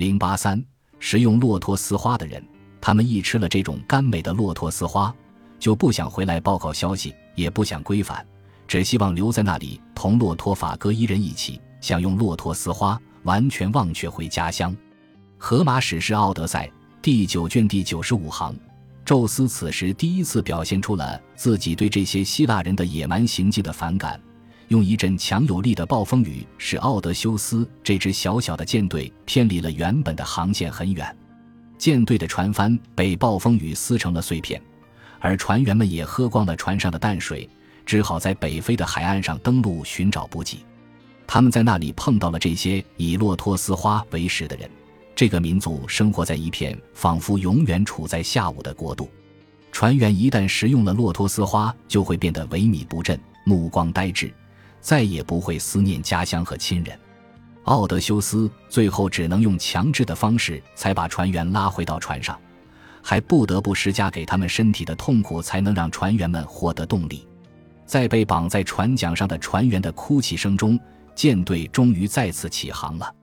零八三，食用骆驼丝花的人，他们一吃了这种甘美的骆驼丝花，就不想回来报告消息，也不想归返，只希望留在那里同骆驼法哥一人一起享用骆驼丝花，完全忘却回家乡。荷马史诗《奥德赛》第九卷第九十五行，宙斯此时第一次表现出了自己对这些希腊人的野蛮行径的反感。用一阵强有力的暴风雨，使奥德修斯这支小小的舰队偏离了原本的航线很远，舰队的船帆被暴风雨撕成了碎片，而船员们也喝光了船上的淡水，只好在北非的海岸上登陆寻找补给。他们在那里碰到了这些以骆驼丝花为食的人，这个民族生活在一片仿佛永远处在下午的国度。船员一旦食用了骆驼丝花，就会变得萎靡不振，目光呆滞。再也不会思念家乡和亲人，奥德修斯最后只能用强制的方式才把船员拉回到船上，还不得不施加给他们身体的痛苦，才能让船员们获得动力。在被绑在船桨上的船员的哭泣声中，舰队终于再次起航了。